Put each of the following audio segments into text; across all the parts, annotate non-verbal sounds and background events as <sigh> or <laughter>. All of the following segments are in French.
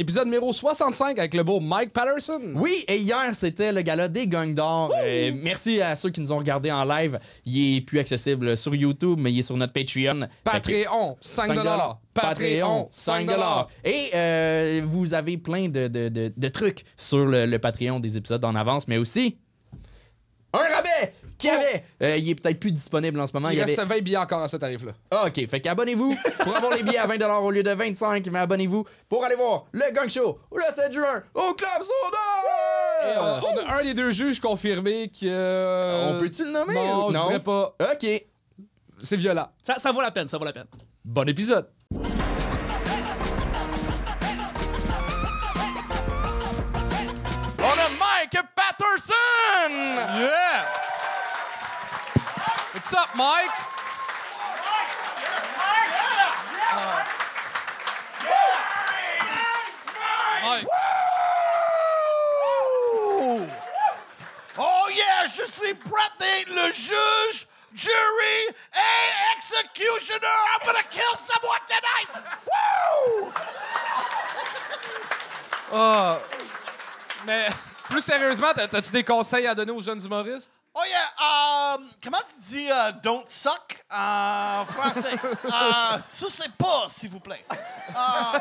Épisode numéro 65 avec le beau Mike Patterson. Oui, et hier, c'était le gala des Gangs d'or. Euh, merci à ceux qui nous ont regardés en live. Il est plus accessible sur YouTube, mais il est sur notre Patreon. Patreon, 5 5 Patreon, 5 Et euh, vous avez plein de, de- de- de trucs sur le, le Patreon des épisodes en avance, mais aussi un rabais qui avait. Euh, il est peut-être plus disponible en ce moment. Il, Il y avait... reste 20 billets encore à ce tarif-là. Ah, OK, fait qu'abonnez-vous pour avoir les billets à 20 au lieu de 25, mais abonnez-vous pour aller voir le Gang Show le 7 juin au Club Soda! on, on a un des deux juges confirmé que. euh, On peut-tu le nommer? Non, ou- je voudrais pas. OK. C'est violent. Ça, ça vaut la peine, ça vaut la peine. Bon épisode. On a Mike Patterson! Yeah! What's up, Mike? Mike. Oh yeah, je suis le juge, jury et executioner. I'm gonna kill someone tonight. Woo! Ah. Mais plus sérieusement, t'as-tu des conseils à donner aux jeunes humoristes? Yeah, um, comment tu dis euh, don't suck en français? <laughs> Euh, sucez pas, s'il vous plaît. Euh,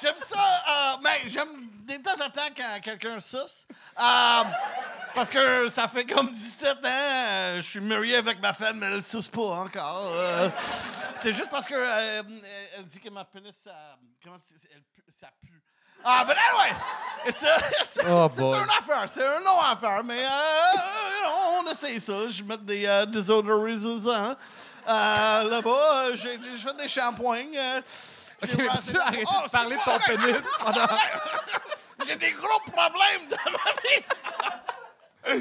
j'aime ça, euh, mais j'aime de temps en temps quand quelqu'un suce. Euh, parce que ça fait comme 17 ans, euh, je suis marié avec ma femme, mais elle suce pas encore. Euh, c'est juste parce que euh, elle dit que ma pénis, ça, comment ça pue. Ah, but anyway, it's a- it's a- Oh, c'est boy. une affaire, c'est un non affaire, mais euh, on essaye ça. Je mets des euh, désodorisants euh, là-bas. euh, j'ai j'ai fait des shampoings. euh, j'ai mais brassé- peux-tu arrêter Oh, de parler de ton pénis <laughs> pendant- J'ai des gros problèmes dans ma vie.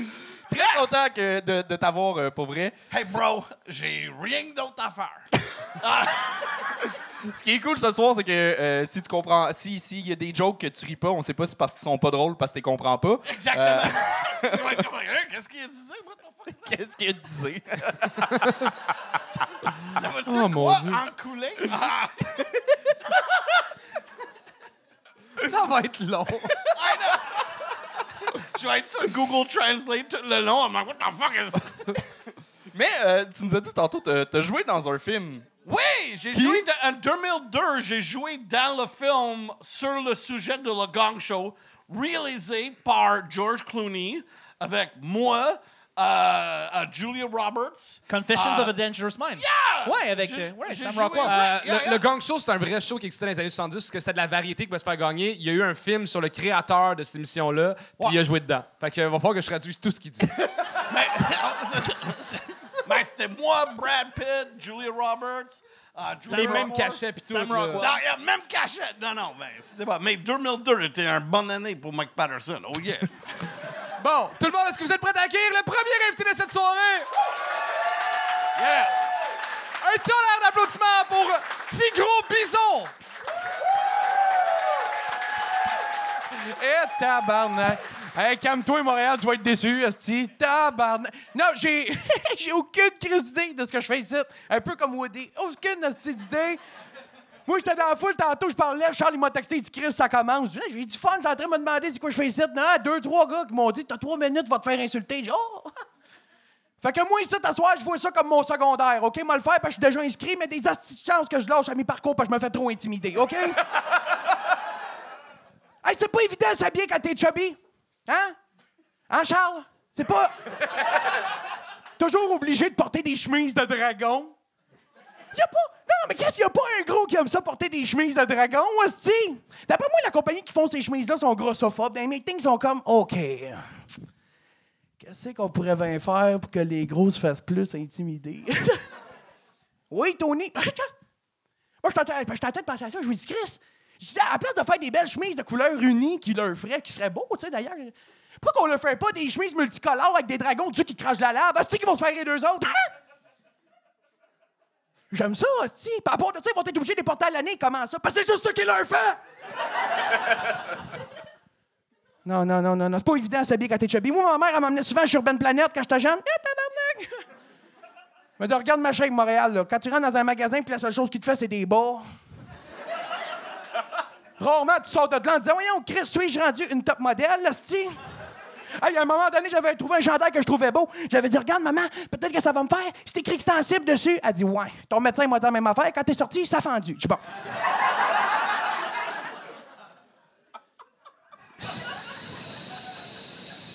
Très content que- de, de t'avoir euh, pour vrai. Hey bro, j'ai rien d'autre à faire. <laughs> Ce qui est cool ce soir, c'est que euh, si tu comprends, si s'il y a des jokes que tu ris pas, on sait pas si c'est parce qu'ils sont pas drôles, parce que tu les comprends pas. Exactement. <laughs> Comme, Hein, Qu'est-ce qu'il a dit? Fuck? Qu'est-ce qu'il disait? Ça veut dire Oh, mon quoi? Dieu. Enculé? <laughs> Ah, Ça va être long. <laughs> je vais être sur Google Translate tout le long. I'm like, what the fuck is... Mais euh, tu nous as dit tantôt, t'as t'as joué dans un film. Oui, j'ai joué dans- en 2002, j'ai joué dans le film sur le sujet de Le Gang Show, réalisé par George Clooney, avec moi, euh, euh, Julia Roberts. Confessions of a Dangerous Mind. Yeah! Ouais, avec J'ai- euh, ouais, j'ai Sam joué- Rockwell. Ouais, Euh, yeah, le, yeah. le Gang Show, c'est un vrai show qui existait dans les années 70 parce que c'était de la variété qui va se faire gagner. Il y a eu un film sur le créateur de cette émission-là, puis Ouais. il a joué dedans. Fait que va falloir que je traduise tout ce qu'il dit. <laughs> Mais, <laughs> mais c'était moi, Brad Pitt, Julia Roberts. euh, Julia les mêmes cachets puis tout. Sam. Rockwell. Non, même cachette. Non, non, ben, c'était pas. Mais 2002 était une bonne année pour Mike Patterson. Oh yeah. <laughs> Bon, tout le monde, est-ce que vous êtes prêts à accueillir le premier invité de cette soirée? Yeah. Un tonnerre d'applaudissements pour Tigro Bison! Eh, tabarnak! Hey, calme-toi, Montréal, tu vas être déçu, esti. Tabarnak! Non, j'ai... <laughs> j'ai aucune crise d'idée de ce que je fais ici. Un peu comme Woody. Aucune esti d'idée. Moi, j'étais dans la foule tantôt, je parlais, Charles, il m'a texté, il dit Chris, ça commence. J'ai du fun, j'étais en train de me demander c'est quoi je fais ici? Non, deux, trois gars qui m'ont dit T'as trois minutes, va te faire insulter. J'ai dit, oh! Fait que moi, ici, t'asseoir, je vois ça comme mon secondaire, OK? Moi, le faire parce que je suis déjà inscrit, mais des astuces que je lâche à mes parcours parce que je me fais trop intimider, OK? <laughs> hey, c'est pas évident de s'habiller quand t'es chubby. Hein? Hein, Charles? C'est pas. Toujours obligé de porter des chemises de dragon. Y a pas. Non, mais qu'est-ce qu'il y a pas un gros qui aime ça porter des chemises de dragon, hostie? D'après moi, la compagnie qui font ces chemises-là sont grossophobes. Dans les meetings, ils sont comme OK. Qu'est-ce qu'on pourrait bien faire pour que les gros se fassent plus intimider? <laughs> oui, Tony. <laughs> Moi, je de penser à ça. Je me dis, Chris, à la place de faire des belles chemises de couleur unie qui leur feraient, qui seraient beaux, tu sais, d'ailleurs, pourquoi qu'on leur ferait pas des chemises multicolores avec des dragons dessus qui crachent la lave? C'est qui vont se faire les deux autres? Hein? J'aime ça, aussi. Par rapport de ça, ils vont être obligés de les porter à l'année. Comment ça? Parce que c'est juste ça qui leur fait! <laughs> non, non, non, non, non. C'est pas évident de s'habiller quand t'es chubby. Moi, ma mère, elle m'emmenait souvent sur Urban Planet quand j'étais jeune. Eh, tabarnak! Elle me dit, regarde ma shape Montréal, là. Quand tu rentres dans un magasin puis la seule chose qui te fait, c'est des bas. Rarement, tu sors de là en disant Voyons, Chris, suis-je rendu une top modèle, là, c'ti? Hey, à un moment donné, j'avais trouvé un chandail que je trouvais beau. J'avais dit Regarde, maman, peut-être que ça va me faire. C'est écrit extensible dessus. Elle dit Ouais. Ton médecin m'a dit la même affaire. Quand t'es sorti, ça a fendu. Je dis Bon.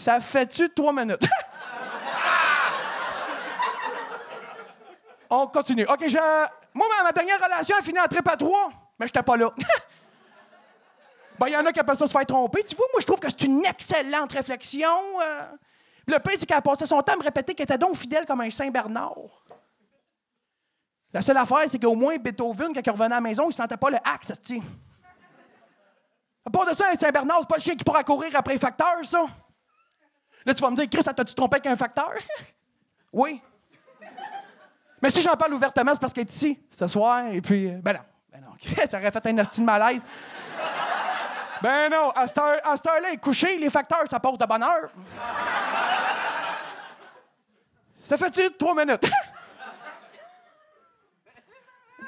Ça fait-tu trois minutes? <laughs> On continue. OK, je... Moi, ma, ma dernière relation a fini en trip à trois, mais j'étais pas là. <laughs> ben, il y en a qui appellent ça se faire tromper. Tu vois, moi, je trouve que c'est une excellente réflexion. euh. Le pire, c'est qu'elle a passé son temps à me répéter qu'elle était donc fidèle comme un Saint-Bernard. La seule affaire, c'est qu'au moins, Beethoven, quand il revenait à la maison, il sentait pas le axe, tu À part de ça, un Saint-Bernard, c'est pas le chien qui pourra courir après les facteurs, ça. Là, tu vas me dire, Chris, t'as-tu trompé avec un facteur? <laughs> oui. Mais si j'en parle ouvertement, c'est parce qu'elle est ici, ce soir, et puis... euh, Ben non, ben non. <laughs> ça aurait fait un asti de malaise. Ben non, à cette heure- heure-là, couché, les facteurs, ça pose de bonne heure. Ça fait-tu trois minutes?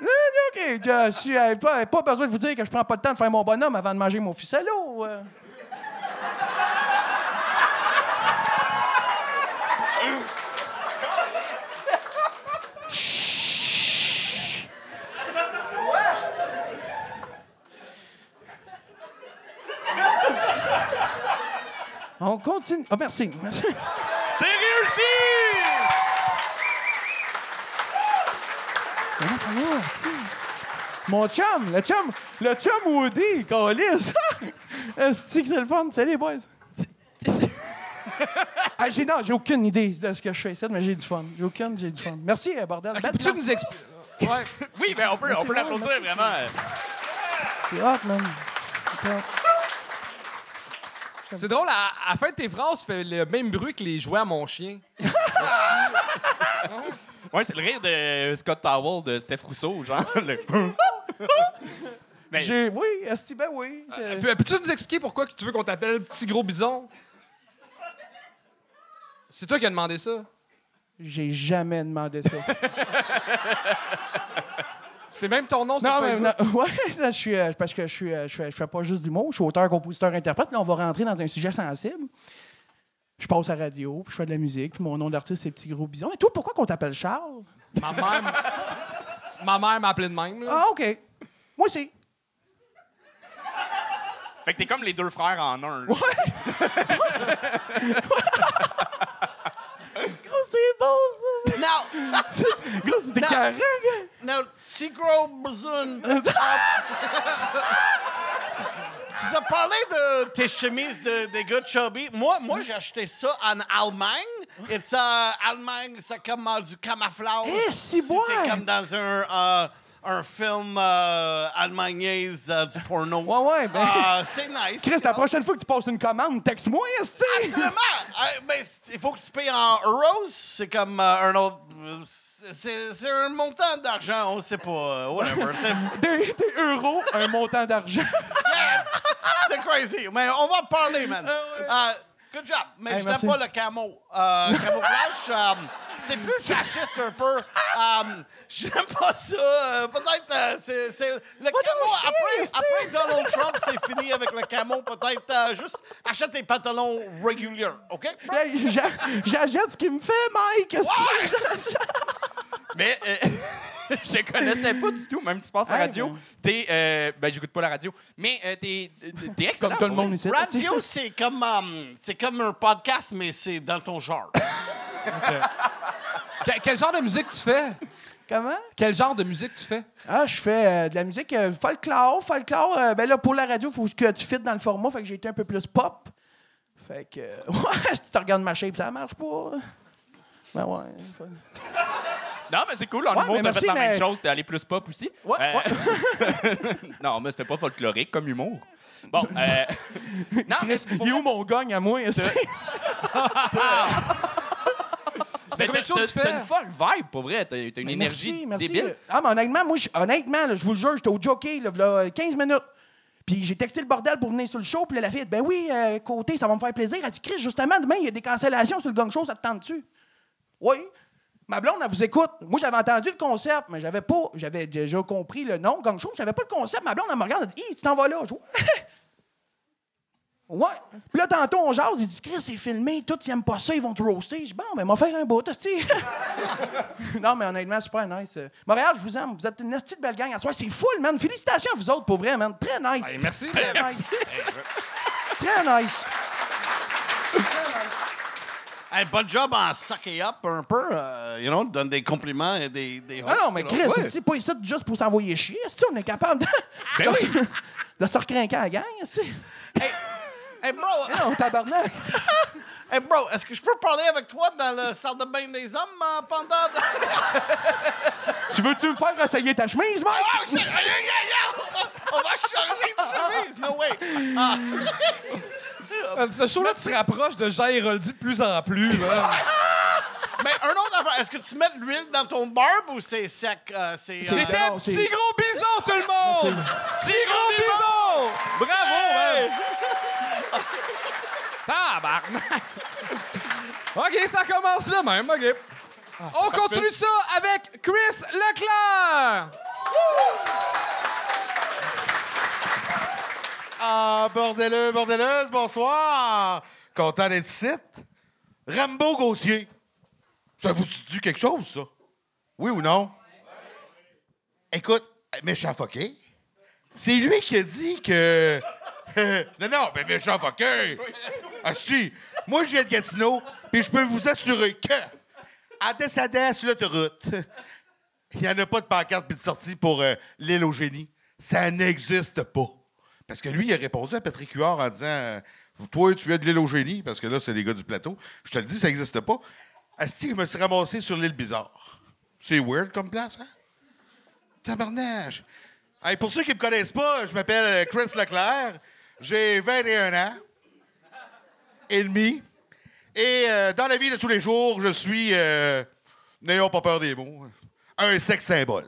OK, je suis euh, pas, pas besoin de vous dire que je prends pas le temps de faire mon bonhomme avant de manger mon ficello. euh. On continue. Ah, merci. merci. C'est réussi! Comment ça va, esti? Mon chum, le chum, le chum Woody, Calis. <laughs> Esti que c'est le fun? Salut, les boys. <laughs> Ah, j'ai, non, j'ai aucune idée de ce que je fais ici, mais j'ai du fun. J'ai aucune, j'ai du fun. Merci, euh, bordel. Peux-tu place. nous expliquer? Ouais. Oui, ben on peut, on peut Merci, l'applaudir merci. vraiment. C'est hot, man. C'est hot. C'est drôle, à, à la fin de tes phrases, tu fais le même bruit que les jouets à mon chien. <laughs> Ouais, c'est le rire de Scott Towell de Steph Rousseau, genre. <laughs> le- <laughs> Mais J'ai, oui, Esti, ben oui. c'est- Peux- Peux-tu nous expliquer pourquoi que tu veux qu'on t'appelle Petit Gros Bison? C'est toi qui as demandé ça? J'ai jamais demandé ça. C'est même ton nom sur non, mais non, <laughs> ouais, ça, je suis, euh, parce que je suis, euh, je fais, je fais pas juste du mot. Je suis auteur, compositeur, interprète. Là, on va rentrer dans un sujet sensible. Je passe à la radio, puis je fais de la musique, puis mon nom d'artiste, c'est Petit Gros Bison. Et toi, pourquoi qu'on t'appelle Charles? Ma mère, ma mère m'a appelé de même. là. Ah, OK. Moi aussi. Fait que t'es comme les deux frères en un. là. <laughs> <laughs> bon, ça. Now, <laughs> Gros, c'était Non. carré, si gros besoin. Tu as parlé de tes chemises de, des gars chubby. Moi, moi j'ai acheté ça en Allemagne. Et ça, Allemagne, c'est comme euh, du camouflage. Eh, si C'était boire. comme dans un, euh, un film euh, allemagnais euh, du porno. Ouais, ouais, ben. Ah, c'est nice. Chris, la prochaine fois que tu passes une commande, texte-moi, esti. Absolument. <laughs> Euh, c- il faut que tu payes en euros. C'est comme euh, un autre. euh, C'est c'est un montant d'argent, on sait pas. euh, whatever. C'est- <laughs> Des, des euros, un montant d'argent. <laughs> Yes! C'est crazy. Mais on va parler, man. Euh, good job. Mais Hey, je merci. n'aime pas le camo. Euh, camouflage, euh, c'est plus fasciste un peu. Euh, J'aime pas ça. Euh, Peut-être euh, c'est c'est- le camo. Après, après Donald Trump, c'est fini avec le camo. Peut-être euh, juste achète tes pantalons réguliers, OK? J'a- J'achète ce qu'il me fait, Mike. <laughs> Mais euh, <laughs> je connaissais pas du tout, même si tu passes à la radio. ben. T'es. euh, ben, j'écoute pas la radio. Mais euh, t'es t'es excellent. Comme tout le monde ici. Radio, <laughs> c'est comme, euh, c'est comme un podcast, mais c'est dans ton genre. <laughs> Que- quel genre de musique tu fais? Comment? Quel genre de musique tu fais? Ah, je fais euh, de la musique euh, folklore. Folklore, euh, ben là, pour la radio, il faut que tu fites dans le format. Fait que j'ai été un peu plus pop. Fait que, euh, ouais, si tu regardes ma shape, ça marche pas. Ben ouais. faut- Non, mais c'est cool. En Ouais, humour, t'as fait la même chose. T'es allé plus pop aussi. Ouais, Euh, <laughs> non, mais c'était pas folklorique comme humour. Bon, euh... <laughs> non, mais c'est pour Il est où mon gagne à moi? <laughs> Mais t'as- une folle vibe, pour vrai. T'as t'as une Mais énergie merci, merci. débile. Ah, mais honnêtement, moi, je- honnêtement, là, je vous le jure, j'étais au jockey, là, v'là 15 minutes. Puis j'ai texté le bordel pour venir sur le show. Puis là, la fille, elle dit, ben oui, euh, côté, ça va me faire plaisir. Elle dit, Chris, justement, demain, il y a des cancellations sur le gang show, ça te tente dessus? Oui. Ma blonde, elle vous écoute. Moi, j'avais entendu le concept, mais j'avais pas, j'avais déjà compris le nom, gang show. J'avais pas le concept. Ma blonde, elle me regarde, elle dit, Hi, tu t'en vas là? Je <laughs> Ouais. Puis là, tantôt, on jase, il dit, Chris, c'est filmé, tous, ils aiment pas ça, ils vont te roaster. Je dis, bon, ben, m'a faire un beau, hostie. <laughs> non, mais honnêtement, super nice. Montréal, je vous aime. Vous êtes une de belle gang. À soir, c'est full, man. Félicitations à vous autres, pour vrai, man. Très nice. Hey, merci. Très nice. <laughs> Très nice. Hey, bon job en sucker up un peu. euh, you know, donne des compliments et des. des Ah non, mais. Chris, c'est pas ici juste pour s'envoyer chier. Si on est capable de, <laughs> Ben oui. de se recrinquer à la gang, si. Hey, bro, <laughs> Non, tabarnak. <laughs> hey, bro est-ce que je peux parler avec toi dans le salle de bain des hommes euh, pendant. tu veux-tu me faire essayer ta chemise, Mike? Oh, yeah. On va changer de chemise! No way! Ah. Ce show-là, tu te rapproches de Jean Héroldi de plus en plus. Là. <laughs> Mais un autre affaire, est-ce que tu mets de l'huile dans ton barbe ou c'est sec? euh, c'est, euh, C'était non, c'est- Petit Gros Bison, tout le monde! Petit Gros Bison! Bravo, man! <laughs> Tabarnak! OK, ça commence là même, OK. On continue ça avec Chris Leclerc! Ah, bordeleux, bordeleuse, bonsoir. Content d'être ici. Rambo Gauthier. Ça vous dit quelque chose, ça? Oui ou non? Écoute, méchant fucké. C'est lui qui a dit que. <laughs> non, non, mais méchant. Ah, si. Moi, je viens de Gatineau, puis je peux vous assurer que, à Dessadin sur l'autoroute, <laughs> il n'y en a pas de pancarte puis de sortie pour euh, l'île au génie. Ça n'existe pas. Parce que lui, il a répondu à Patrick Huard en disant euh, Toi, tu viens de l'île au génie, parce que là, c'est les gars du plateau. Je te le dis, ça n'existe pas. Asti, je me suis ramassé sur l'île bizarre. C'est weird comme place, hein? Tabarnage. Hey, pour ceux qui ne me connaissent pas, je m'appelle Chris Leclerc. J'ai 21 ans et demi. Et euh, dans la vie de tous les jours, je suis, euh, n'ayons pas peur des mots, un sexe symbole.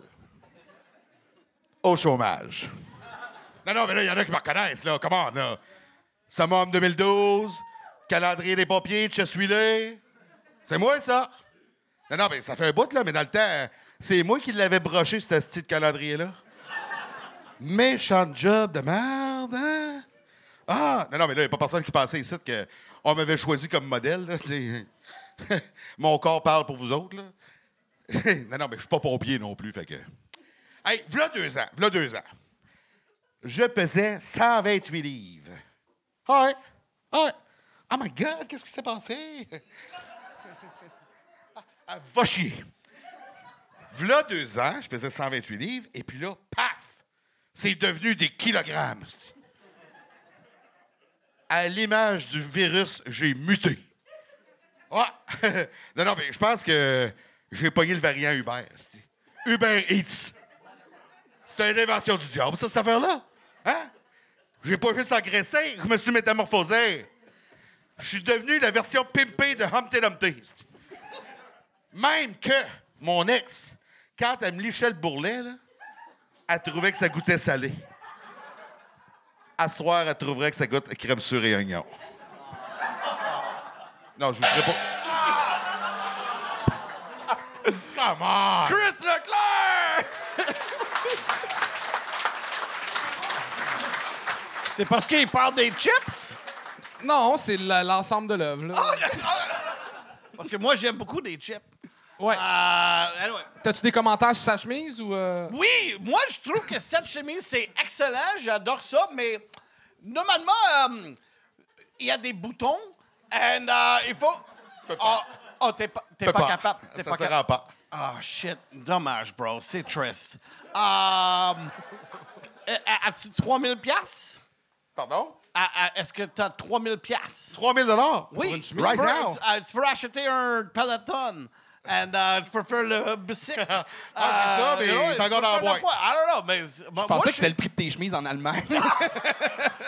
Au chômage. Non, non, mais là, il y en a qui me reconnaissent, là. Comment, là? Summum 2012, calendrier des papiers, de suis C'est moi, ça. Non, non, mais ça fait un bout, là, mais dans le temps, c'est moi qui l'avais broché, ce style de calendrier-là. Méchant job de merde, hein? Ah! Non, non, mais là, il n'y a pas personne qui pensait ici qu'on m'avait choisi comme modèle, là. <laughs> Mon corps parle pour vous autres, là. <laughs> non, non, mais je suis pas pompier non plus, fait que... Hey, v'là deux ans, v'là deux ans. Je pesais 128 livres. Ah ouais, ah ouais? Oh my God, qu'est-ce qui s'est passé? Ah, ah, va chier. V'là deux ans, je pesais 128 livres, et puis là, paf! C'est devenu des kilogrammes. À l'image du virus, j'ai muté. Ouais. <laughs> non, non, mais je pense que j'ai pogné le variant Uber. Uber Eats. C'est une invention du diable, ça, cette affaire-là. Hein? J'ai pas juste engraissé, je me suis métamorphosé. Je suis devenu la version pimpée de Humpty Dumpty. Même que mon ex, quand elle me lichait le bourrelet, elle trouvait que ça goûtait salé. À soir, elle trouverait que ça goûte crème sur et oignon. Non, je vous dirai pas. Come on! Chris Leclerc! C'est parce qu'il parle des chips? Non, c'est la- l'ensemble de l'œuvre. là. Parce que moi, j'aime beaucoup des chips. Ouais. Euh, anyway. T'as-tu des commentaires sur sa chemise ou. euh? Oui, moi, je trouve que cette chemise, c'est excellent. J'adore ça, mais normalement, euh, il y a des boutons. Et il faut. Oh, oh, t'es pas, t'es pas capable. T'es Ça pas se capable. rend pas. Ah, shit. Dommage, bro. C'est triste. Euh, euh, As-tu 3000 piastres? Pardon? Est-ce que t'as 3000 piastres? 3000 dollars? Oui. chemise? Right tu, peux, now? tu- euh, tu peux acheter un Peloton. And uh, tu peux faire le bicycle. Ah, c'est ça, mais il est encore dans la boîte. I don't know, mais... Je Je pensais que c'était le prix de tes chemises en Allemagne. <laughs>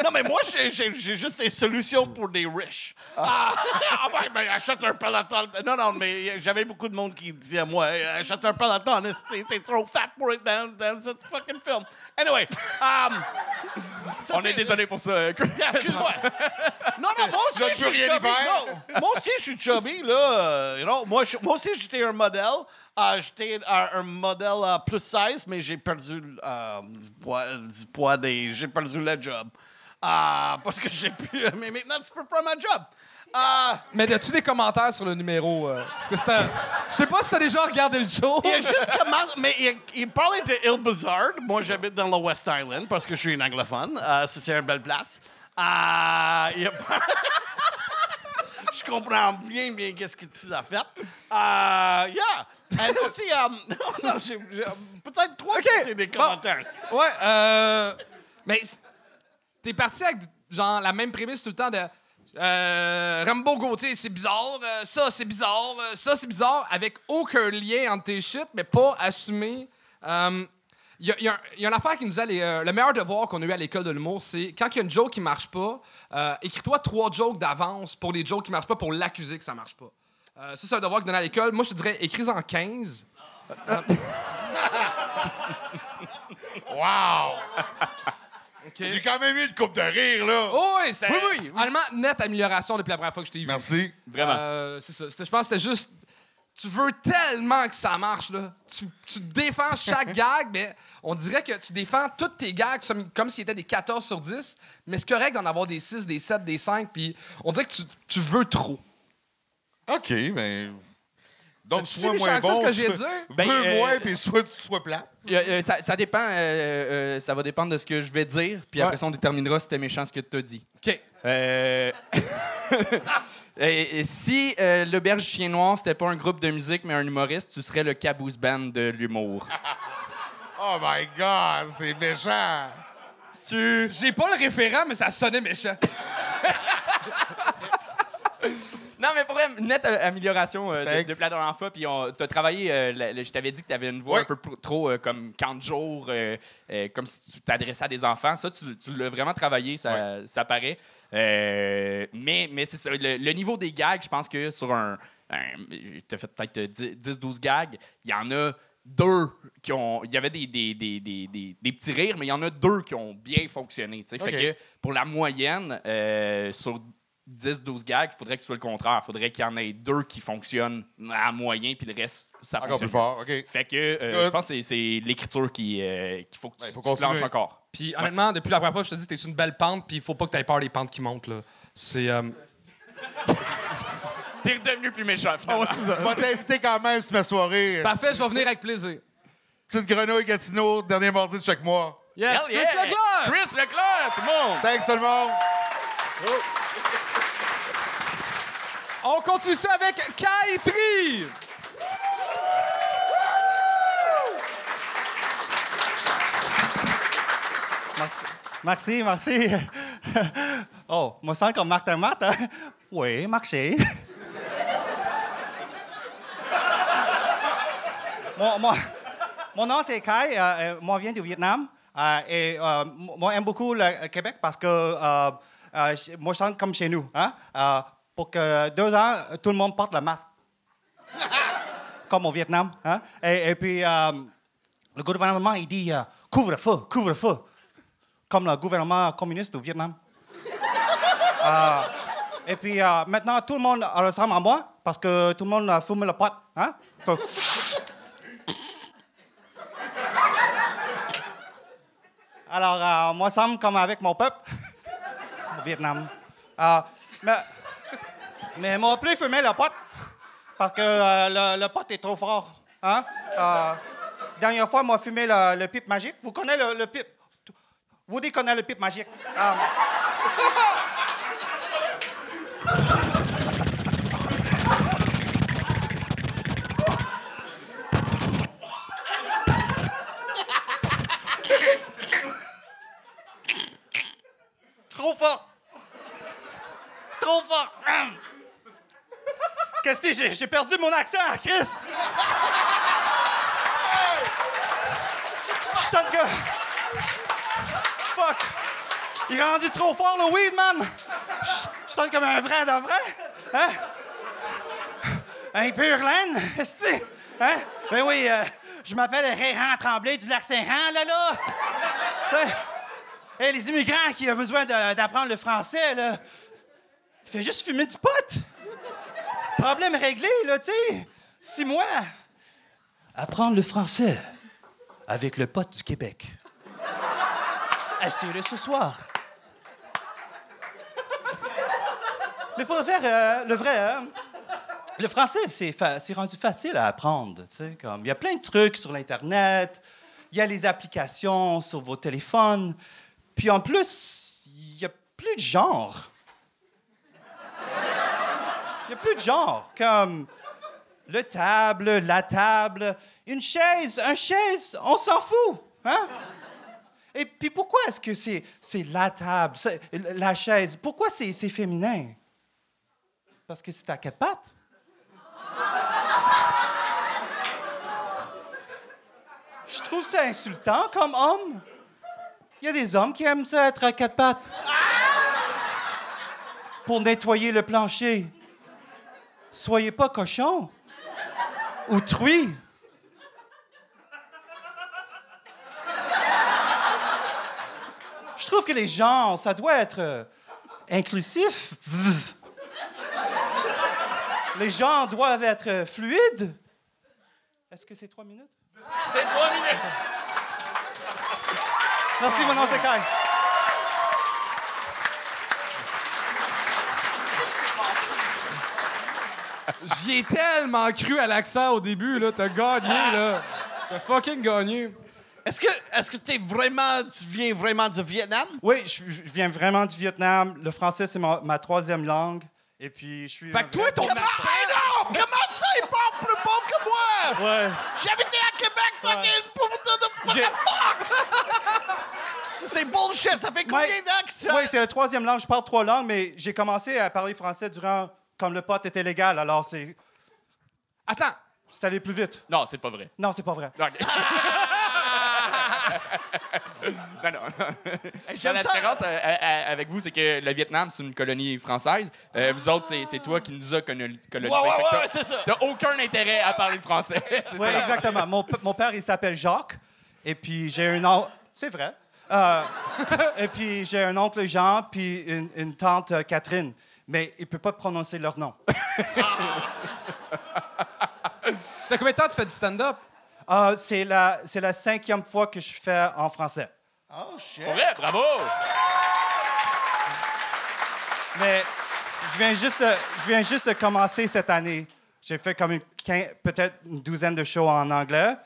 Non, mais moi, j'ai- j'ai j'ai juste des solutions pour des riches. Ah, ah ouais, mais achète un peloton. Non, non, mais j'avais beaucoup de monde qui disait à moi, Hey, achète un peloton, esti, t'es trop fat pour être dans, dans ce fucking film. Anyway, um, ça, On c'est- est désolé pour ça, Chris. Excuse-moi. Non, non, moi aussi, Je ne je peux suis rien y chubby. faire. Non, moi aussi, je suis chubby, là. euh, you know, moi, je- moi aussi, j'étais un modèle. Euh, j'étais un, un modèle euh, plus size, mais j'ai perdu euh, du poids, du poids des. J'ai perdu le job. Euh, parce que j'ai plus. Mais maintenant, tu peux prendre ma job. Euh, Mais as-tu des commentaires sur le numéro? euh, parce que c'était. Je sais pas si t'as déjà regardé le show. il a juste commencé. Mais il, il parlait de Il Bizarre. Moi, j'habite dans le West Island parce que je suis un anglophone. Euh, ça, c'est une belle place. Euh, il a <laughs> Je comprends bien, bien qu'est-ce que tu as fait. Euh, yeah. And aussi, euh, <laughs> non, j'ai- j'ai- peut-être trois OK. c'est des Bon. commentaires. Ouais, euh. Mais c- t'es parti avec genre la même prémisse tout le temps de. Euh, Rambo Gauthier, c'est bizarre, euh, ça c'est bizarre, euh, ça c'est bizarre, avec aucun lien entre tes shit, mais pas assumé. Euh, Il y, a- il y une affaire qui nous a. les, euh, le meilleur devoir qu'on a eu à l'école de l'humour, c'est quand il y a une joke qui marche pas, euh, écris-toi trois jokes d'avance pour les jokes qui marchent pas pour l'accuser que ça marche pas. Euh, ça, c'est un devoir que donne à l'école. Moi, je te dirais, écris-en 15. <laughs> Wow! <laughs> OK? J'ai quand même eu une coupe de rire, là. Oh oui, c'était Oui, oui, oui. honnêtement, nette amélioration depuis la première fois que je t'ai vu. Merci. Vraiment. Euh, c'est ça. Je pense que c'était juste. Tu veux tellement que ça marche, là. Tu, tu défends chaque <laughs> gag, mais on dirait que tu défends toutes tes gags comme, comme s'ils étaient des 14 sur 10, mais c'est correct d'en avoir des 6, des 7, des 5, puis on dirait que tu, tu veux trop. OK, ben. Donc, soit si moins bon, ce que j'ai soit- dit? Ben, euh, moins, puis soit tu sois plat. Euh, euh, ça, ça dépend. euh, euh, ça va dépendre de ce que je vais dire. Puis Ouais. après ça, on déterminera si c'était méchant ce que tu as dit. OK. Euh, <laughs> et- et si euh, l'Auberge Chien Noir, c'était pas un groupe de musique, mais un humoriste, tu serais le caboose band de l'humour. <laughs> Oh my God, c'est méchant. J'ai pas le référent, mais ça sonnait méchant. <laughs> Non, mais pour vrai, nette euh, amélioration euh, de- la dernière fois. Puis on- t'as travaillé, euh, la- la- je t'avais dit que t'avais une voix un peu trop euh, comme de jour, comme si tu t'adressais à des enfants. Ça, tu, tu l'as vraiment travaillé, ça, ça paraît. Mais mais c'est ça, le, le niveau des gags, je pense que sur un. un t'as fait peut-être euh, 10-12 gags, il y en a deux qui ont. Il y avait des, des, des, des, des- petits rires, mais il y en a deux qui ont bien fonctionné. tu sais. Ok. Fait que pour la moyenne, sur 10-12 gags, il faudrait que ce soit le contraire. Il faudrait qu'il y en ait deux qui fonctionnent à moyen, puis le reste, ça Encore fonctionne. plus fort, OK. Fait que euh, je pense que c'est- c'est l'écriture qui, euh, qu'il faut que tu, Ouais, faut tu continuer. planches encore. Puis honnêtement, depuis la première fois, je te dis, t'es sur une belle pente, puis il faut pas que t'aies peur des pentes qui montent, là. C'est. euh, <laughs> T'es redevenu plus méchant, finalement. Je vais t'inviter quand même sur ma soirée. Parfait, je vais venir avec plaisir. Petite grenouille Gatineau, dernier mardi de chaque mois. Yes, Hell Chris yeah! Leclerc! Chris Leclerc, tout le monde! Thanks tout le monde. On continue ça avec Kaitri! Merci, merci. <laughs> Oh, me sens comme Martin Matt, hein? Oui, marché. <laughs> mon, mon- nom, c'est Kai. euh, euh, moi, je viens du Vietnam. Euh, et euh, moi, j'aime beaucoup le Québec parce que moi, je sens comme chez nous. Hein? Pour que deux ans, tout le monde porte le masque. <laughs> comme au Vietnam. Hein? Et, et puis, euh, le gouvernement, il dit euh, couvre-feu, couvre-feu comme le gouvernement communiste du Vietnam. <laughs> Euh, et puis maintenant, tout le monde ressemble à moi parce que tout le monde a fumé le pot. Hein? <laughs> Alors, moi, ça me comme avec mon peuple au Vietnam. Mais, mais moi plus fumer le pot parce que euh, le, le pot est trop fort. Hein? Euh, dernière fois, moi, fumé le, pipe magique. Vous connaissez le, pipe? Vous dites connaissez le pipe magique. Euh, <laughs> Trop fort. Trop fort. Qu'est-ce que? J'ai- J'ai perdu mon accent, Chris. Je sens que... Fuck. Il est rendu trop fort, le weed, man. Je sens comme un vrai de vrai. Hein? Un pur laine, est Hein? Ben oui, euh, je m'appelle Réhan Tremblay du Lac-Saint-Jean, là, là. Ouais. Hey, les immigrants qui ont besoin d'apprendre le français, là, il fait juste fumer du pot. Problème réglé, là, tu sais. Six mois. Apprendre le français avec le pote du Québec. Essayez-le ce soir. Mais pour le faire, euh, le vrai, hein, le français, c'est, fa- rendu facile à apprendre. Comme, il y a plein de trucs sur l'Internet, il y a les applications sur vos téléphones. Puis en plus, il n'y a plus de genre. Plus de genre. Comme le table, la table, une chaise, un chaise, on s'en fout. Hein? Et puis pourquoi est-ce que c'est, la table, la chaise? Pourquoi c'est, c'est féminin? Parce que c'est à quatre pattes? Je trouve ça insultant comme homme. Il y a des hommes qui aiment ça être à quatre pattes. Pour nettoyer le plancher. Soyez pas cochon. Ou truie. Je trouve que les gens, ça doit être euh, inclusif. Les gens doivent être euh, fluides. Est-ce que c'est trois minutes? C'est trois minutes. Merci, mon nom c'est Kai. J'y ai tellement cru à l'accent au début, là. T'as gagné, là. T'as fucking gagné. Est-ce que est-ce que t'es vraiment tu viens vraiment du Vietnam? Oui, je, je viens vraiment du Vietnam. Le français, c'est ma, ma troisième langue. Et puis, je suis. Fait que toi, ton accent... non! Comment ça, il parle plus bon que moi? Ouais. J'habitais à Québec, fucking putain de what J'ai- the fuck? Ça, c'est bullshit. Ça fait combien Ouais. d'ans que ça? Oui, c'est la troisième langue. Je parle trois langues, mais j'ai commencé à parler français durant. Comme le pote était légal, alors c'est. Attends. C'est allé plus vite. Non, c'est pas vrai. Non, c'est pas vrai. Ok. <laughs> non, non. j'aime la ça. différence euh, euh, euh, avec vous, c'est que le Vietnam, c'est une colonie française. Euh, vous autres, c'est c'est toi qui nous as colo- colonisés. Ouais, ouais, ouais, c'est ça. T'as aucun intérêt à parler le français. <laughs> C'est Oui, ça. exactement. Mon, p- mon père, il s'appelle Jacques. Et puis, j'ai un oncle. C'est vrai. Euh, <laughs> et puis, j'ai un oncle Jean, puis une, une tante euh, Catherine. Mais il peut pas prononcer leur nom. <laughs> Ça fait combien de temps que tu fais du stand-up? Euh, c'est la, c'est la cinquième fois que je fais en français. Oh, shit. Vrai, bravo! Mais je viens juste de, je viens juste de commencer cette année. J'ai fait comme une quin- peut-être une douzaine de shows en anglais,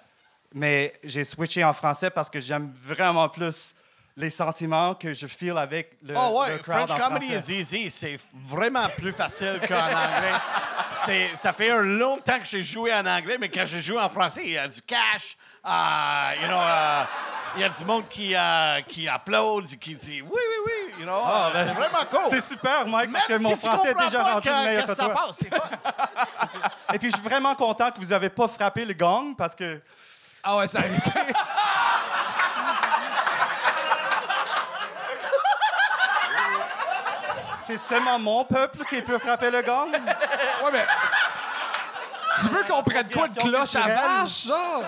mais j'ai switché en français parce que j'aime vraiment plus les sentiments que je feel avec le, Oh ouais, le crowd French en comedy français. is easy. C'est vraiment plus facile qu'en anglais. C'est, ça fait un long temps que j'ai joué en anglais, mais quand je joue en français, il y a du cash. euh, you know, euh, il y a du monde qui, euh, qui applaudit, et qui dit oui, oui, oui. You know, euh, c'est vraiment cool. C'est super, Mike, parce que Même mon si tu français est déjà rendu meilleur que ça toi. passe, c'est fun. <laughs> Et puis, je suis vraiment content que vous n'avez pas frappé le gong parce que Ah ouais, ça a été. <laughs> c'est seulement mon peuple qui peut frapper le gong. Ouais, mais. Tu veux qu'on prenne quoi de cloche à vache, genre?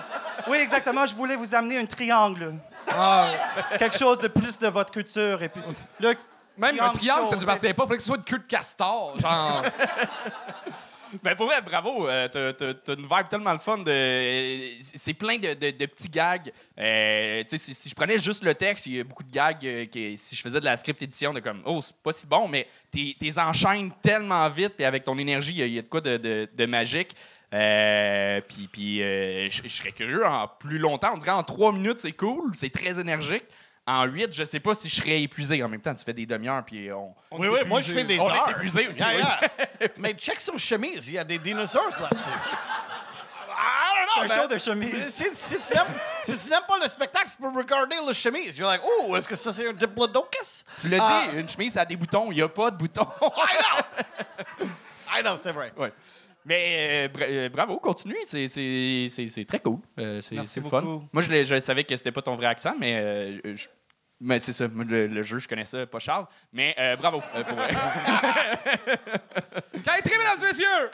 Oui, exactement. Je voulais vous amener un triangle. Ah, Quelque chose de plus de votre culture. Et puis, le même un triangle, ça ne appartient pas. Il faudrait que ce soit une queue de castor. Genre. <laughs> Ben pour vrai, bravo. euh, t'as- une vibe tellement le fun. de C'est plein de, de- petits gags. Euh, si, si je prenais juste le texte, il y a beaucoup de gags euh, que si je faisais de la script édition, de comme, oh, c'est pas si bon, mais t'es t'es enchaînes tellement vite, puis avec ton énergie, il y a- de quoi de, de- magique. Euh, puis puis euh, je serais curieux en plus longtemps. On dirait en trois minutes, c'est cool, c'est très énergique. En huit, je sais pas si je serais épuisé. En même temps, tu fais des demi-heures, puis on. on Oui, oui, moi, je fais des On heures. est épuisé aussi. Yeah, oui. yeah. <laughs> Mais check son chemise, il y a des dinosaures là-dessus. I C'est don't un know, show man. de chemise. Si, si tu n'aimes si pas le spectacle, tu peux regarder le chemise. You're like, oh, est-ce que ça c'est un diplodocus? Tu l'as Ah. dit, une chemise, ça a des boutons. Il n'y a pas de boutons. <laughs> I know! <laughs> I know, c'est vrai. ouais. Mais euh, euh, bravo, continue. C'est- C'est c'est- c'est très cool. Euh, c'est c'est fun. Moi, je, savais que c'était pas ton vrai accent, mais, euh, je- mais c'est ça. Le, le jeu, je connais ça, pas Charles. Mais euh, bravo. euh, pour vrai. <laughs> Mesdames et messieurs!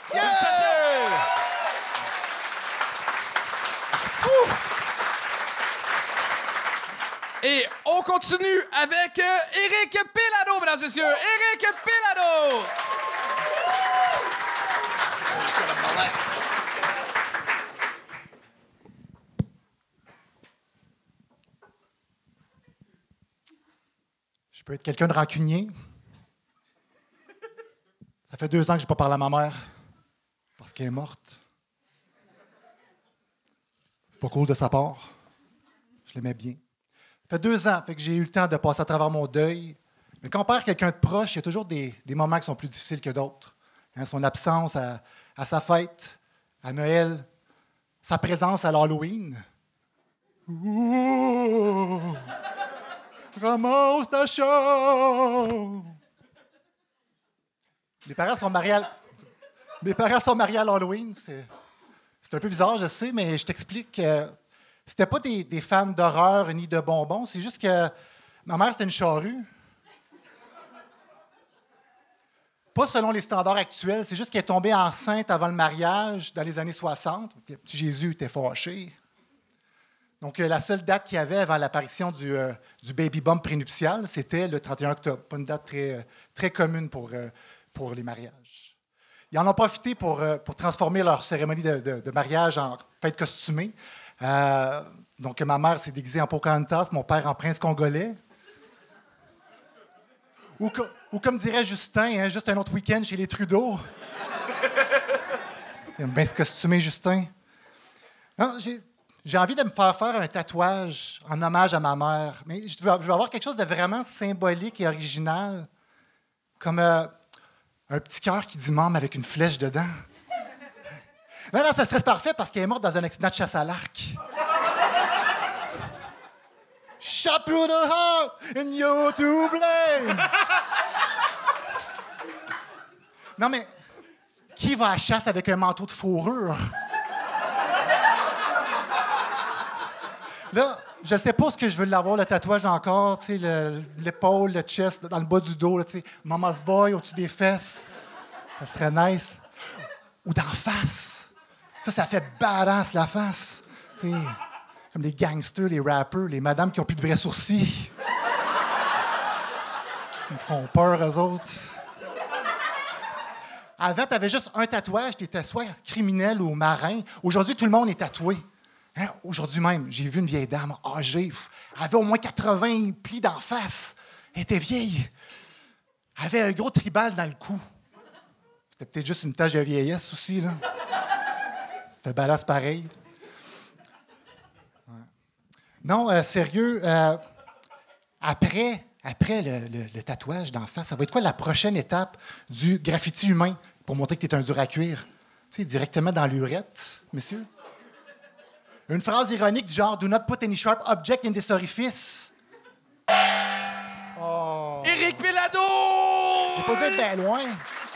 Ouh! Et on continue avec euh, Eric Pilano, mesdames et messieurs. Eric Pilano! Peux être quelqu'un de rancunier. Ça fait deux ans que je n'ai pas parlé à ma mère parce qu'elle est morte. C'est pas cool de sa part. Je l'aimais bien. Ça fait deux ans fait que j'ai eu le temps de passer à travers mon deuil. Mais quand on perd quelqu'un de proche, il y a toujours des, des moments qui sont plus difficiles que d'autres. Hein, son absence à, à sa fête, à Noël, sa présence à l'Halloween. Ramasse ta chambre. Mes parents sont mariés à, mes parents sont mariés à l'Halloween. C'est, un peu bizarre, je sais, mais je t'explique que c'était pas des, des fans d'horreur ni de bonbons. C'est juste que ma mère, c'était une charrue. Pas selon les standards actuels, c'est juste qu'elle est tombée enceinte avant le mariage dans les années 60. Puis, petit Jésus était fâché. Donc, euh, la seule date qu'il y avait avant l'apparition du, euh, du baby bump prénuptial, c'était le 31 octobre. Pas une date très, euh, très commune pour, euh, pour les mariages. Ils en ont profité pour, pour transformer leur cérémonie de, de- mariage en fête costumée. Donc, ma mère s'est déguisée en Pocahontas, mon père en prince congolais. Ou, co- ou comme dirait Justin, hein, juste un autre week-end chez les Trudeau. Il aime bien se costumer, Justin. Non, j'ai, j'ai envie de me faire faire un tatouage en hommage à ma mère. Mais je veux, avoir quelque chose de vraiment symbolique et original. Comme euh, un petit cœur qui dit maman avec une flèche dedans. Non, non, ça serait parfait parce qu'elle est morte dans un accident de chasse à l'arc. Shot through the heart and you're to blame. Non, mais qui va à la chasse avec un manteau de fourrure? Là, je sais pas ce que je veux l'avoir, le tatouage encore, tu sais, le- l'épaule, le chest, dans le bas du dos, tu sais, Mama's Boy au-dessus des fesses. Ça serait nice. Ou d'en face. Ça, ça fait badass la face. Comme les gangsters, les rappers, les madames qui ont plus de vrais sourcils. Ils font peur, eux autres. Avant, tu avais juste un tatouage, tu étais soit criminel ou marin. Aujourd'hui, tout le monde est tatoué. Hein, Aujourd'hui même, j'ai vu une vieille dame âgée. Elle avait au moins 80 plis d'en face. Elle était vieille. Elle avait un gros tribal dans le cou. C'était peut-être juste une tache de vieillesse aussi, là. Fait badass pareil. Non, euh, sérieux, euh, après, après le, tatouage d'en face, ça va être quoi la prochaine étape du graffiti humain pour montrer que tu es un dur à cuire? Tu sais, directement dans l'urette, messieurs? Une phrase ironique du genre Do not put any sharp object in this orifice. Oh. Éric Pilado! J'ai pas dû être bien loin.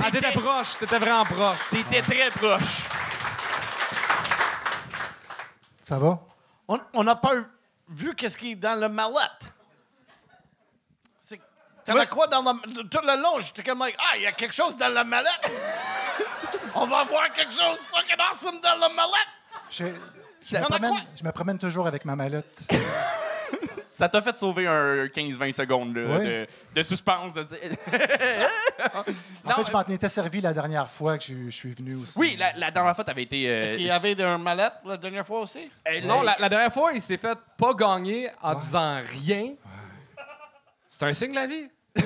Ah, t'étais proche, t'étais vraiment proche. T'étais très proche. Ça va? On n'a pas vu qu'est-ce qui est dans le mallette. C'est- T'avais quoi dans le... Tout le long, j'étais comme like, ah, il y a quelque chose dans la mallette. <laughs> On va voir quelque chose fucking awesome dans la mallette. Je, me promène, quoi? je me promène toujours avec ma mallette. <laughs> Ça t'a fait sauver un 15-20 secondes là, Oui. de, de suspense. De... <laughs> En fait, je m'en étais servi la dernière fois que je, je suis venu aussi. oui, la, la dernière fois, t'avais été. euh, Est-ce qu'il y avait un mallette la dernière fois aussi? euh, Non, la, la dernière fois, il s'est fait pas gagner en disant rien. C'est un signe de la vie. <laughs>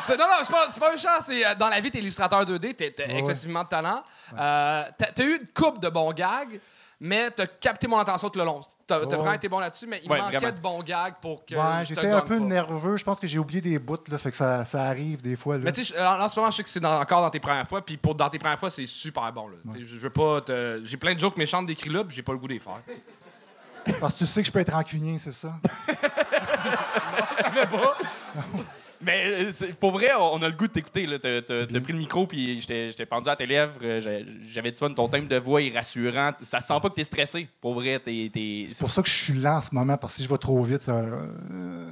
C'est- non, non, c'est pas, c'est pas méchant. C'est, euh, dans la vie, t'es illustrateur 2D, t'as t'as Ouais. excessivement de talent. Euh, t'as, t'as eu une coupe de bons gags, mais t'as capté mon attention tout le long. T'as, Ouais. vraiment été bon là-dessus, mais il Ouais, manquait vraiment. de bons gags pour que. Ouais, je te j'étais un peu pas. nerveux. Je pense que j'ai oublié des bouts, là, fait que ça, ça arrive des fois. Là. Mais tu sais, je- en, en ce moment, je sais que c'est dans- encore dans tes premières fois, puis pour dans tes premières fois, c'est super bon. Là. Tu sais, Je, je veux pas te- J'ai plein de jokes méchantes d'écrits là, puis j'ai pas le goût de les faire. Parce que tu sais que je peux être rancunier, c'est ça? <laughs> <laughs> Mais euh, pour vrai, on a le goût de t'écouter. là. T'as pris le micro, puis j'étais pendu à tes lèvres. euh, J'avais du fun. Ton thème de voix est rassurant. Ça sent pas que t'es stressé. Pour vrai, t'es. t'es- C'est pour ça que je suis lent en ce moment, parce que si je vais trop vite, ça. euh,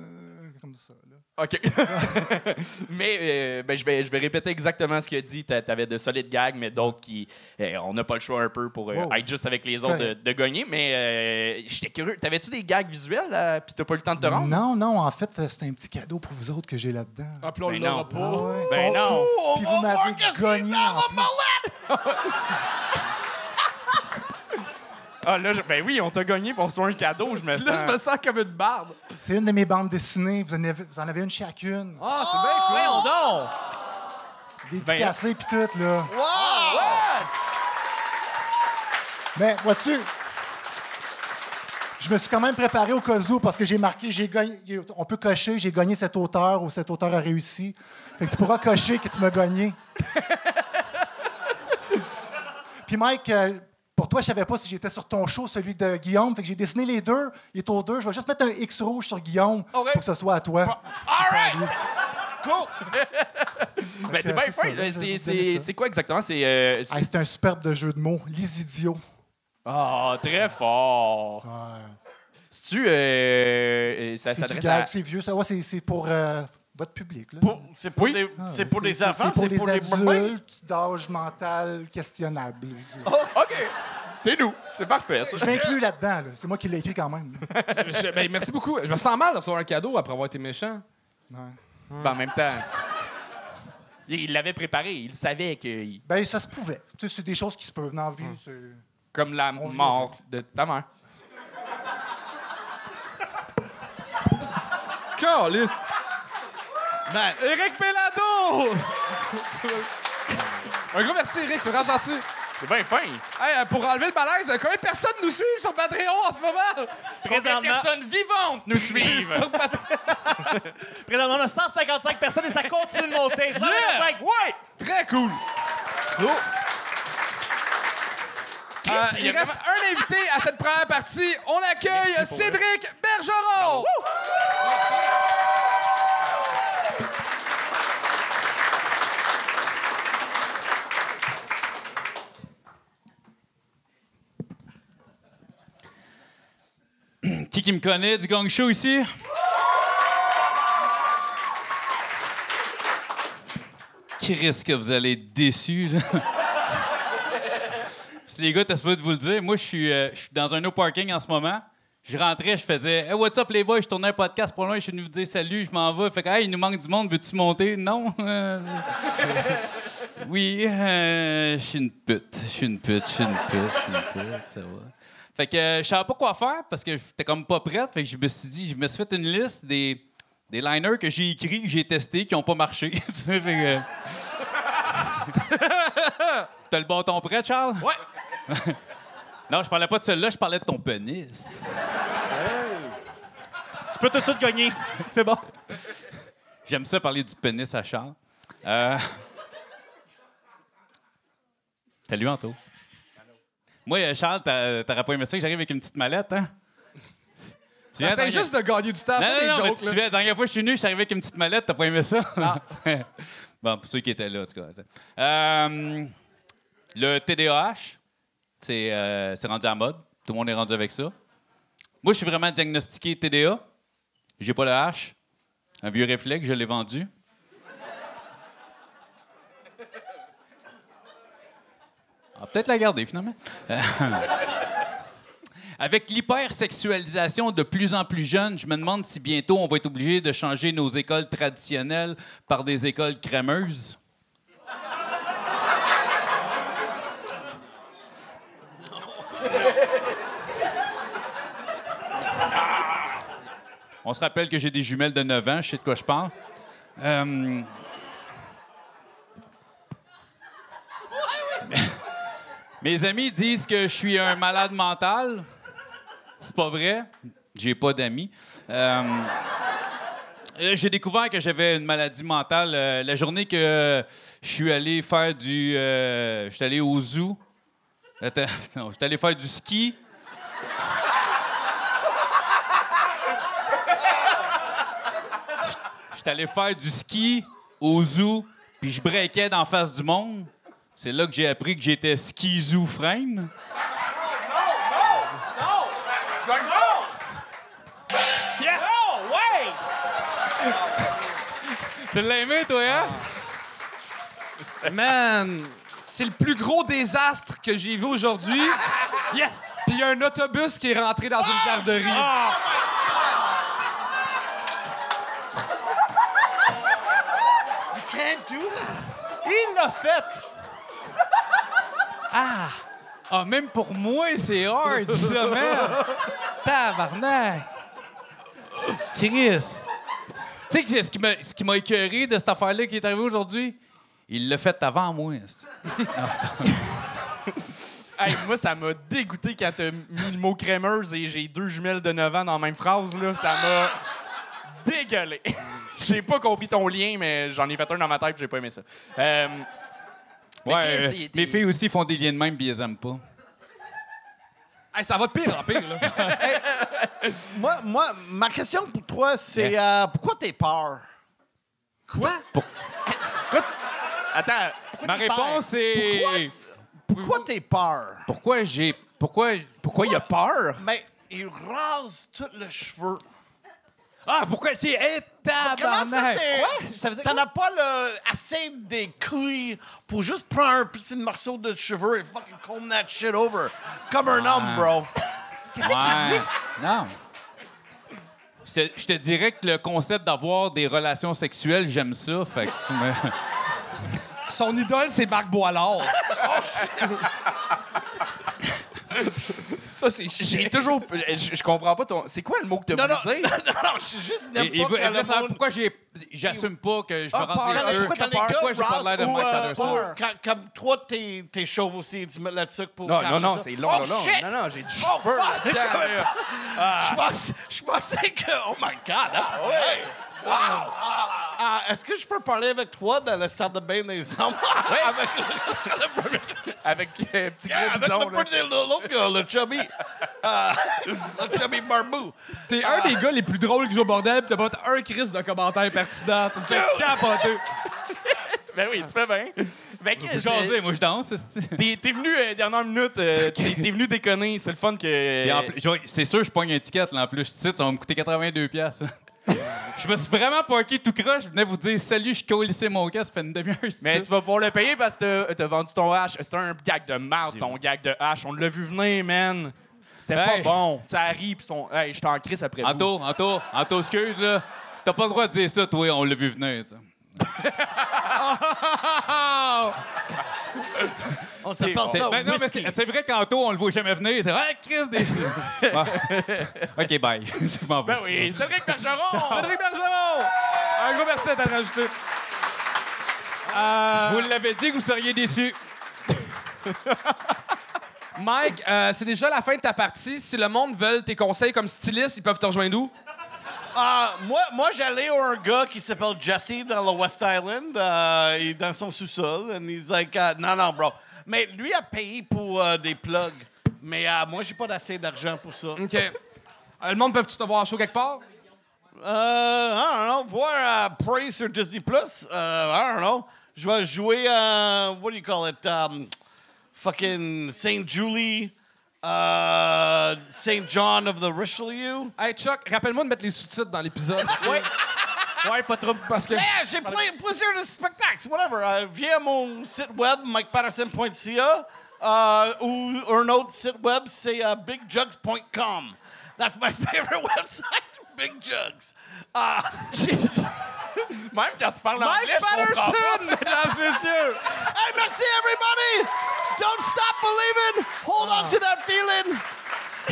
comme ça. OK. <laughs> mais euh, ben, je, vais, je vais répéter exactement ce qu'il a dit. T'a- T'avais de solides gags, mais d'autres qui. euh, on n'a pas le choix un peu pour euh, Wow. être juste avec les C'est autres de, gagner. Mais euh, j'étais curieux. T'avais-tu des gags visuels, là, puis t'as pas eu le temps de te rendre? Non, non, en fait, c'est un petit cadeau pour vous autres que j'ai là-dedans. Ah, puis on Ben l'aura non. pas. Ah ouais. Ben non. Puis vous m'avez gagné en plus. <laughs> Ah, là, je- ben oui, on t'a gagné pour reçoit un cadeau, je me Là, sens. je me sens comme une barbe. C'est une de mes bandes dessinées. Vous en avez, vous en avez une chacune. Ah, c'est bien cool. Voyons donc! Dédicacée puis tout, là. Mais, vois-tu, je me suis quand même préparé au cas où parce que j'ai marqué, j'ai gagné, on peut cocher, j'ai gagné cet auteur ou cet auteur a réussi. Fait que tu pourras cocher que tu m'as gagné. <laughs> Puis Mike, euh, pour toi, je savais pas si j'étais sur ton show, celui de Guillaume. Fait que j'ai dessiné les deux. Il est aux deux. Je vais juste mettre un X rouge sur Guillaume pour que ce soit à toi. All right! Cool! <laughs> ben, t'es bien c'est fin. Euh, C'est- quoi exactement? C'est. euh, c'est- Ah, un superbe de jeu de mots. Les idiots. Ah, très fort. Ouais. C'est-tu. euh, ça s'adresse à. c'est vieux. Ça, ouais, c'est, c'est pour euh, votre public. Là. Pour- C'est pour, Oui. les, Ah, c'est pour les c'est- enfants, c'est pour les bébés? adultes d'âge mental questionnable. Oh, <laughs> OK. C'est nous. C'est parfait, ça. Je m'inclus là-dedans. là. C'est moi qui l'ai écrit quand même. Je- ben, merci beaucoup. Je me sens mal de recevoir un cadeau après avoir été méchant. Ouais. Ben, en même temps. Il l'avait préparé. Il savait que. Ben, ça se pouvait. Tu sais, c'est des choses qui se peuvent dans la vie. Hum. c'est- Comme la On vit mort de ta mère. Calice. Man, Éric Pellado! <laughs> un gros merci, Éric. C'est vraiment gentil. C'est bien fin. Hey, euh, pour enlever le malaise, combien de personnes nous suivent sur Patreon en ce moment? Combien de personnes vivantes nous suivent? Sur Patreon. <laughs> Présentement, on a 155 personnes et ça continue de monter. 155, ouais! Très cool. Euh, il reste un invité à cette première partie. On accueille Cédric Bergeron. Qui qui me connaît du gang show ici? Qui risque que vous allez être déçus, là? Si <laughs> les gars, t'as pas de vous le dire. Moi, je suis euh, je suis dans un no parking en ce moment. Je rentrais, je faisais Hey, what's up les boys? Je tournais un podcast pour loin, je suis venu vous dire salut, je m'en vais. Fait que, hey, il nous manque du monde, veux-tu monter? Non? <laughs> Oui, euh, je suis une pute. Je suis une pute, je suis une pute, je suis une pute, ça va. Fait que je savais pas quoi faire parce que j'étais comme pas prête. Fait que je me suis dit, je me suis fait une liste des, des liners que j'ai écrits, que j'ai testés, qui ont pas marché. <laughs> Fait que- <laughs> T'as le bâton prêt, Charles? Ouais. <laughs> non, je parlais pas de celui-là, je parlais de ton pénis. Tu peux tout de suite gagner. C'est bon. J'aime ça parler du pénis à Charles. Euh... Salut, Anto? Moi, euh, Charles, t'a- t'aurais pas aimé ça que j'arrive avec une petite mallette, hein? Tu viens, dernière- juste de gagner du temps. Non, non, non, mais tu la dernière fois que je suis venu, je suis arrivé avec une petite mallette, t'as pas aimé ça? <laughs> bon, pour ceux qui étaient là, en tout cas. Euh, le TDAH, c'est euh, c'est rendu à mode. Tout le monde est rendu avec ça. Moi, je suis vraiment diagnostiqué TDA. J'ai pas le H. Un vieux réflexe, je l'ai vendu. Peut-être la garder, finalement. Euh, <laughs> Avec l'hypersexualisation de plus en plus jeune, je me demande si bientôt on va être obligé de changer nos écoles traditionnelles par des écoles crémeuses. On se rappelle que j'ai des jumelles de 9 ans, je sais de quoi je parle. Euh, Mes amis disent que je suis un malade mental. C'est pas vrai. J'ai pas d'amis. Euh, euh, J'ai découvert que j'avais une maladie mentale euh, la journée que je suis allé faire du. je suis allé au zoo. <laughs> Non, je suis allé faire du ski. Je suis allé faire du ski au zoo, puis je breakais d'en face du monde. C'est là que j'ai appris que j'étais schizophrène. Oh! Tu l'as aimé, toi, hein? Man, c'est le plus gros désastre que j'ai vu aujourd'hui. Yes! Puis il y a un autobus qui est rentré dans une garderie. Il l'a fait! Ah, même pour moi, c'est hard, <laughs> ça, man! Tabarnak! Chris! Tu sais, ce qui m'a- ce qui m'a écœuré de cette affaire-là qui est arrivée aujourd'hui? Il l'a fait avant moi. Ah, ça- <laughs> Hey, moi, ça m'a dégoûté quand t'as mis le mot crémeuse et j'ai deux jumelles de 9 ans dans la même phrase. Là. Ça m'a dégueulé. <laughs> j'ai pas compris ton lien, mais j'en ai fait un dans ma tête et j'ai pas aimé ça. Euh, Ouais, euh, mes filles aussi font des liens de même puis elles aiment pas. <laughs> Hey, ça va de pire en pire, là. <laughs> Moi, moi, ma question pour toi, c'est euh, pourquoi t'es peur? Quoi? Attends, Ma réponse est. Pourquoi t'es peur? Pourquoi j'ai. Pourquoi. pourquoi il a peur? Mais il rase tout le cheveu. Ah, pourquoi c'est. Hey, Comment ça, tabarnak! t'es- Ça veut dire T'en as pas le, assez des couilles pour juste prendre un petit morceau de cheveux et fucking comb that shit over. Comme un homme, bro. Qu'est-ce qu'il dit? Non. Je te, je te dirais que le concept d'avoir des relations sexuelles, j'aime ça. Fait que tu me- Son idole, c'est Marc Boilard. <laughs> Ça, c'est <laughs> J'ai toujours. Je, je comprends pas ton. C'est quoi le mot que t'as Non, voulu non, dire? <laughs> non, non, je suis juste n'aime pas quand le monde- pourquoi j'ai, j'assume pas que je me Ah, rends les cheveux. Quand les gars Pourquoi j'ai l'air de ou, Mike euh, Patterson? pour- quand- Comme toi, t'es t'es chauve aussi, tu mets la tuque pour. Non, cacher non, non, ça. c'est long, Oh, long, long. shit! Non, non, j'ai du Oh, cheveu fuck! là-dedans, <laughs> là. Je pensais, je pensais que. Oh my God, that's nice! Wow! Ah, Est-ce que je peux parler avec toi dans la salle de bain des hommes? <laughs> avec <laughs> Avec euh, un petit Yeah, avec bison, le l'autre gars, le chubby. Euh, <laughs> le chubby barbou. T'es un des gars les plus drôles que joue au bordel, pis t'as pas un crise de commentaires pertinents. Tu me fais capoter. Ben oui, tu fais bien. Ben, jasez, moi je danse. T'es t'es venu euh, dernière minute, euh, t'es t'es venu déconner, c'est le fun que. C'est sûr, je pogne un ticket là, en plus. Je cite, ça va me coûter 82 pièces. Je me suis vraiment parké tout croche. Je venais vous dire salut, je colissais mon casque, ça fait une demi-heure. Mais tu vas pouvoir le payer parce que t'as- vendu ton hache. C'était un gag de marde, ton gag de hache. On l'a vu venir, man. C'était Hey. pas bon. Ça arrive, pis son. Hey, je t'en crisse après. Anto, Anto, Anto, excuse, là. T'as pas le droit de dire ça, toi, on l'a vu venir, sais. <laughs> <laughs> On C'est- ça ben non, mais whisky. c'est c'est vrai qu'Anto, on le voit jamais venir. C'est Ouais, Chris, des. <laughs> OK, bye. <laughs> M'en vais. Ben oui, Cédric Bergeron! <laughs> Cédric Bergeron! Un gros merci d'être rajouté. Je vous l'avais dit que vous seriez déçus. Mike, euh, c'est déjà la fin de ta partie. Si le monde veut tes conseils comme styliste, ils peuvent te rejoindre où? Ah, moi, moi j'allais à un gars qui s'appelle Jesse dans le West Island. euh, il est dans son sous-sol. And he's like, uh, non, non, bro. Mais lui a payé pour euh, des plugs. Mais euh, moi, j'ai pas assez d'argent pour ça. OK. Euh, le monde peut-tu te voir show quelque part? Euh, I don't know. Voir euh, Prey sur Disney Plus. I don't know. Je vais jouer à. What do you call it? Um, fucking St. Julie. Uh, St. John of the Richelieu. Hey, Chuck, rappelle-moi de mettre les sous-titres dans l'épisode. Oui. Ouais, pas trop. Parce que. Yeah, j'ai plein, plusieurs de spectacles, whatever. Euh, viens à mon site web, mikepatterson.ca, euh, ou un autre site web, c'est euh, bigjugs.com. That's my <laughs> favorite website, Big Jugs. Uh, <laughs> Même quand tu parles anglais, Mike je comprends pas. Patterson, <laughs> mesdames et messieurs! hey, merci everybody! Don't stop believing! Hold on to that feeling!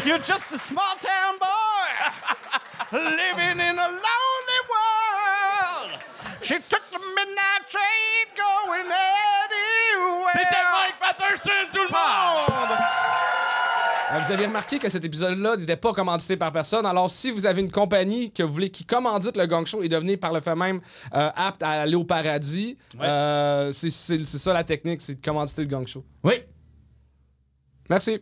You're just a small town boy living in a lonely. She took the midnight train going anywhere. C'était Mike Patterson, tout le monde! Euh, Vous avez remarqué que cet épisode-là n'était pas commandité par personne. Alors, si vous avez une compagnie que vous voulez qui commandite le gang show et devenir par le fait même euh, apte à aller au paradis, euh, c'est ça la technique, c'est de commanditer le gang show. Oui. Merci.